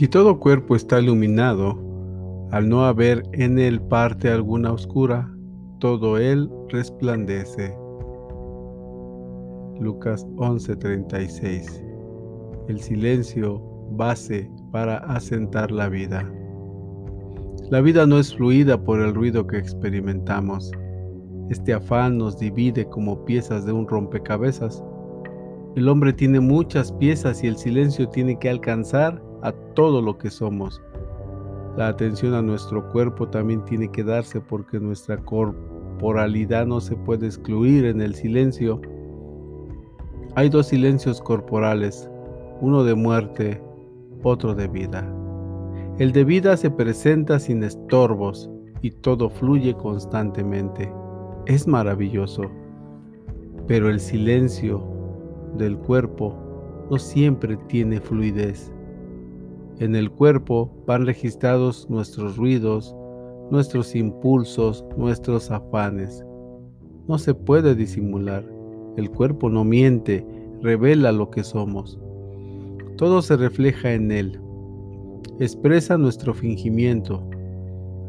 Si todo cuerpo está iluminado, al no haber en él parte alguna oscura, todo él resplandece. Lucas 11:36 El silencio, base para asentar la vida. La vida no es fluida por el ruido que experimentamos. Este afán nos divide como piezas de un rompecabezas. El hombre tiene muchas piezas y el silencio tiene que alcanzar a todo lo que somos. La atención a nuestro cuerpo también tiene que darse porque nuestra corporalidad no se puede excluir en el silencio. Hay dos silencios corporales, uno de muerte, otro de vida. El de vida se presenta sin estorbos y todo fluye constantemente. Es maravilloso. Pero el silencio del cuerpo no siempre tiene fluidez. En el cuerpo van registrados nuestros ruidos, nuestros impulsos, nuestros afanes. No se puede disimular. El cuerpo no miente, revela lo que somos. Todo se refleja en él. Expresa nuestro fingimiento.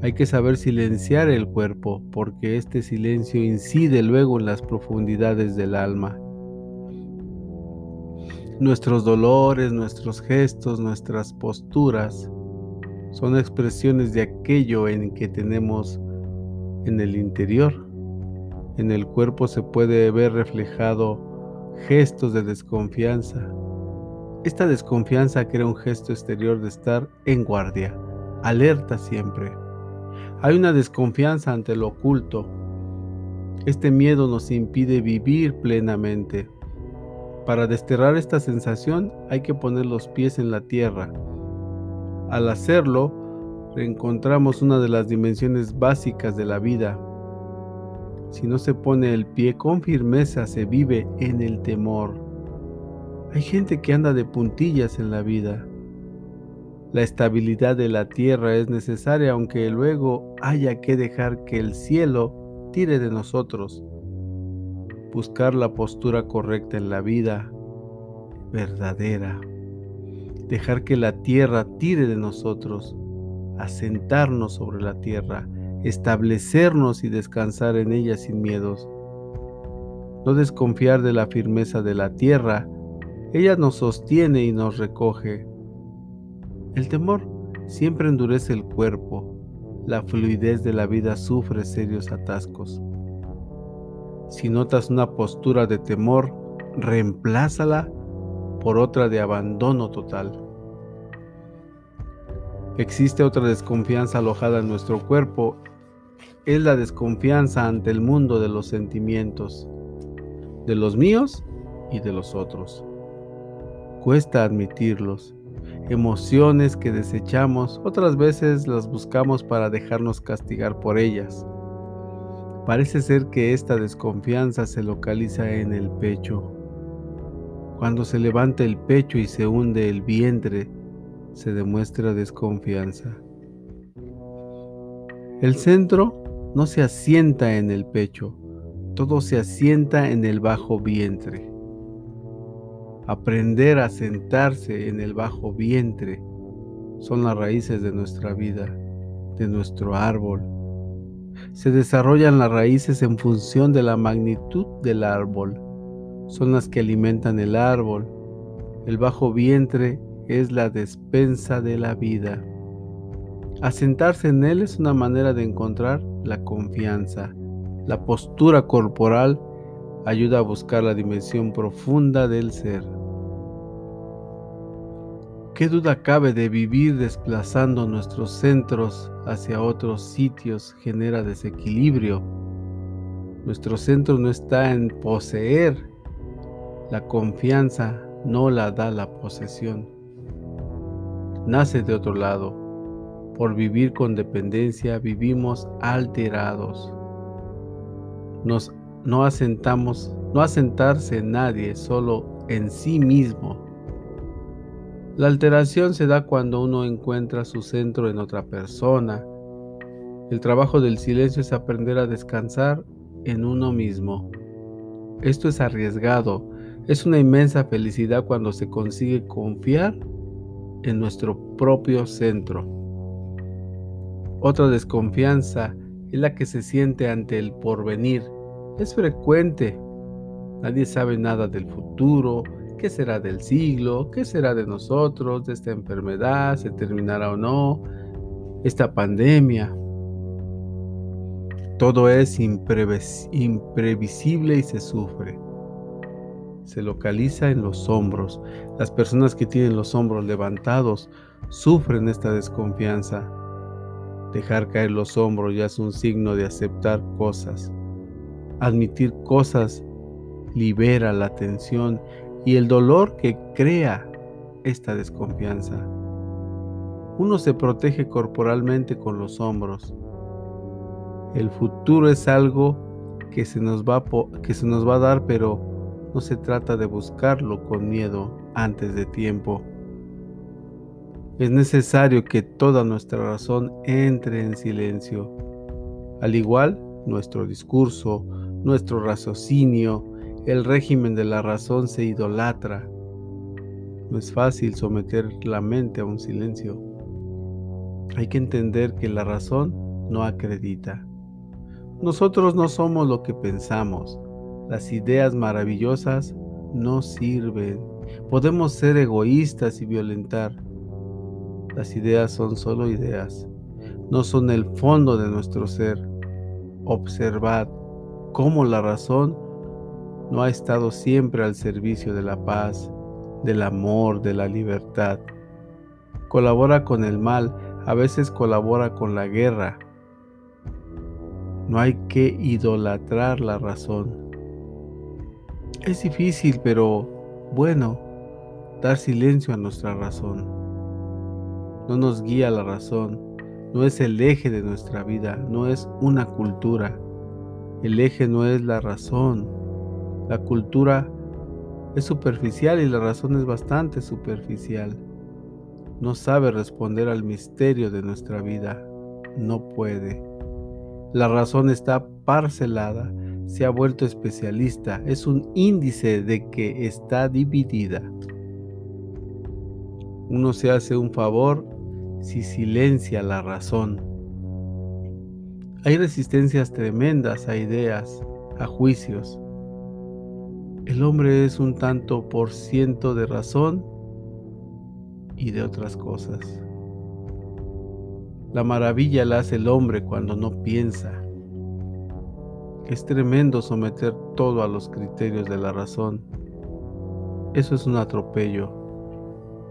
Hay que saber silenciar el cuerpo porque este silencio incide luego en las profundidades del alma. Nuestros dolores, nuestros gestos, nuestras posturas son expresiones de aquello en que tenemos en el interior. En el cuerpo se puede ver reflejado gestos de desconfianza. Esta desconfianza crea un gesto exterior de estar en guardia, alerta siempre. Hay una desconfianza ante lo oculto. Este miedo nos impide vivir plenamente. Para desterrar esta sensación hay que poner los pies en la tierra. Al hacerlo, reencontramos una de las dimensiones básicas de la vida. Si no se pone el pie con firmeza, se vive en el temor. Hay gente que anda de puntillas en la vida. La estabilidad de la tierra es necesaria aunque luego haya que dejar que el cielo tire de nosotros buscar la postura correcta en la vida verdadera, dejar que la tierra tire de nosotros, asentarnos sobre la tierra, establecernos y descansar en ella sin miedos. No desconfiar de la firmeza de la tierra, ella nos sostiene y nos recoge. El temor siempre endurece el cuerpo, la fluidez de la vida sufre serios atascos. Si notas una postura de temor, reemplázala por otra de abandono total. Existe otra desconfianza alojada en nuestro cuerpo. Es la desconfianza ante el mundo de los sentimientos, de los míos y de los otros. Cuesta admitirlos. Emociones que desechamos, otras veces las buscamos para dejarnos castigar por ellas. Parece ser que esta desconfianza se localiza en el pecho. Cuando se levanta el pecho y se hunde el vientre, se demuestra desconfianza. El centro no se asienta en el pecho, todo se asienta en el bajo vientre. Aprender a sentarse en el bajo vientre son las raíces de nuestra vida, de nuestro árbol, se desarrollan las raíces en función de la magnitud del árbol. Son las que alimentan el árbol. El bajo vientre es la despensa de la vida. Asentarse en él es una manera de encontrar la confianza. La postura corporal ayuda a buscar la dimensión profunda del ser. ¿Qué duda cabe de vivir desplazando nuestros centros hacia otros sitios genera desequilibrio? Nuestro centro no está en poseer, la confianza no la da la posesión. Nace de otro lado. Por vivir con dependencia vivimos alterados. Nos no asentamos, no asentarse en nadie, solo en sí mismo la alteración se da cuando uno encuentra su centro en otra persona. El trabajo del silencio es aprender a descansar en uno mismo. Esto es arriesgado. Es una inmensa felicidad cuando se consigue confiar en nuestro propio centro. Otra desconfianza es la que se siente ante el porvenir. Es frecuente. Nadie sabe nada del futuro, qué será del siglo, qué será de nosotros, de esta enfermedad, se terminará o no, esta pandemia. Todo es imprevisible y se sufre. Se localiza en los hombros. Las personas que tienen los hombros levantados sufren esta desconfianza. Dejar caer los hombros ya es un signo de aceptar cosas. Admitir cosas libera la tensión y el dolor que crea esta desconfianza. Uno se protege corporalmente con los hombros. El futuro es algo que se nos va, que se nos va a dar, pero no se trata de buscarlo con miedo antes de tiempo. Es necesario que toda nuestra razón entre en silencio. Al igual, nuestro discurso, nuestro raciocinio, el régimen de la razón se idolatra. No es fácil someter la mente a un silencio. Hay que entender que la razón no acredita. Nosotros no somos lo que pensamos. Las ideas maravillosas no sirven. Podemos ser egoístas y violentar. Las ideas son solo ideas. No son el fondo de nuestro ser. Observad cómo la razón no ha estado siempre al servicio de la paz, del amor, de la libertad. Colabora con el mal, a veces colabora con la guerra. No hay que idolatrar la razón. Es difícil, pero bueno, dar silencio a nuestra razón. No nos guía la razón, no es el eje de nuestra vida, no es una cultura. El eje no es la razón, la cultura es superficial y la razón es bastante superficial. No sabe responder al misterio de nuestra vida. No puede. La razón está parcelada, se ha vuelto especialista, es un índice de que está dividida. Uno se hace un favor si silencia la razón. Hay resistencias tremendas a ideas, a juicios. El hombre es un tanto por ciento de razón y de otras cosas. La maravilla la hace el hombre cuando no piensa. Es tremendo someter todo a los criterios de la razón. Eso es un atropello.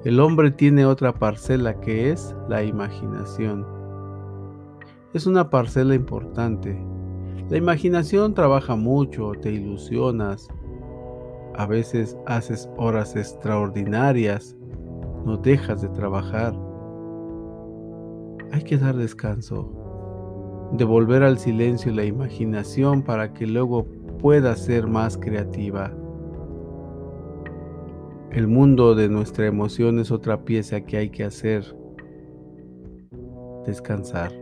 El hombre tiene otra parcela que es la imaginación. Es una parcela importante. La imaginación trabaja mucho, te ilusionas, a veces haces horas extraordinarias, no dejas de trabajar. Hay que dar descanso, devolver al silencio la imaginación para que luego pueda ser más creativa. El mundo de nuestra emoción es otra pieza que hay que hacer. Descansar.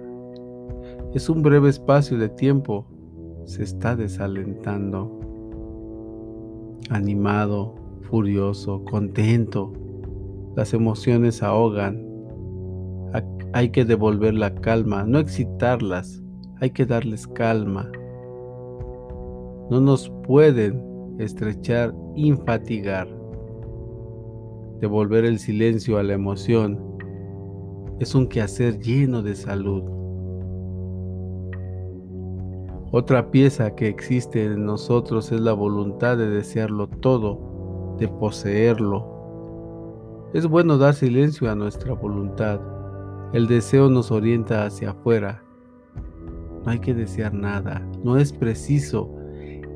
Es un breve espacio de tiempo. Se está desalentando animado, furioso, contento. Las emociones ahogan. Hay que devolver la calma, no excitarlas, hay que darles calma. No nos pueden estrechar, infatigar. Devolver el silencio a la emoción es un quehacer lleno de salud. Otra pieza que existe en nosotros es la voluntad de desearlo todo, de poseerlo. Es bueno dar silencio a nuestra voluntad. El deseo nos orienta hacia afuera. No hay que desear nada, no es preciso.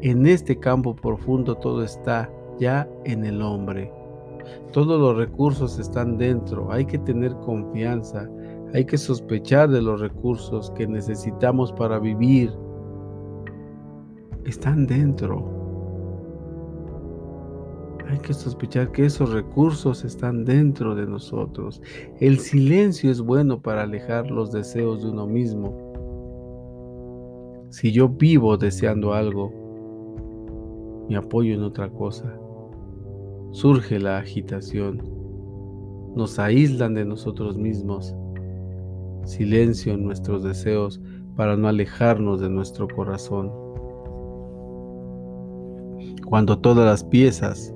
En este campo profundo todo está ya en el hombre. Todos los recursos están dentro, hay que tener confianza, hay que sospechar de los recursos que necesitamos para vivir, están dentro. Hay que sospechar que esos recursos están dentro de nosotros. El silencio es bueno para alejar los deseos de uno mismo. Si yo vivo deseando algo, me apoyo en otra cosa. Surge la agitación. nos aíslan de nosotros mismos. Silencio en nuestros deseos para no alejarnos de nuestro corazón. Cuando todas las piezas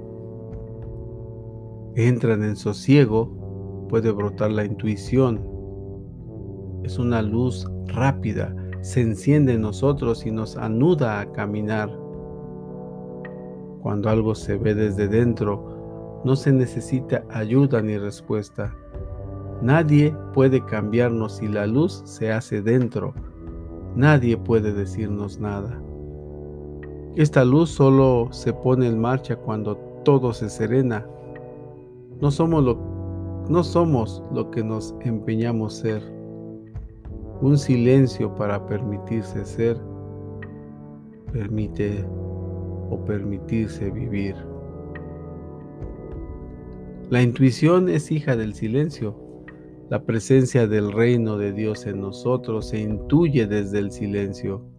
entran en sosiego, puede brotar la intuición. Es una luz rápida, se enciende en nosotros y nos anuda a caminar. Cuando algo se ve desde dentro, no se necesita ayuda ni respuesta. Nadie puede cambiarnos si la luz se hace dentro. Nadie puede decirnos nada. Esta luz solo se pone en marcha cuando todo se serena. No somos lo, no somos lo que nos empeñamos ser. Un silencio para permitirse ser permite o permitirse vivir. La intuición es hija del silencio. La presencia del reino de Dios en nosotros se intuye desde el silencio.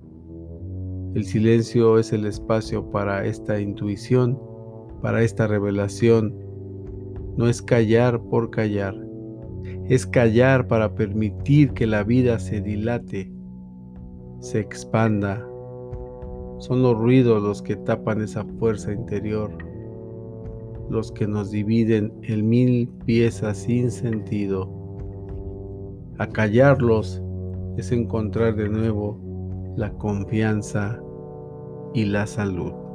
El silencio es el espacio para esta intuición, para esta revelación. No es callar por callar, es callar para permitir que la vida se dilate, se expanda. Son los ruidos los que tapan esa fuerza interior, los que nos dividen en mil piezas sin sentido. Acallarlos es encontrar de nuevo la confianza y la salud.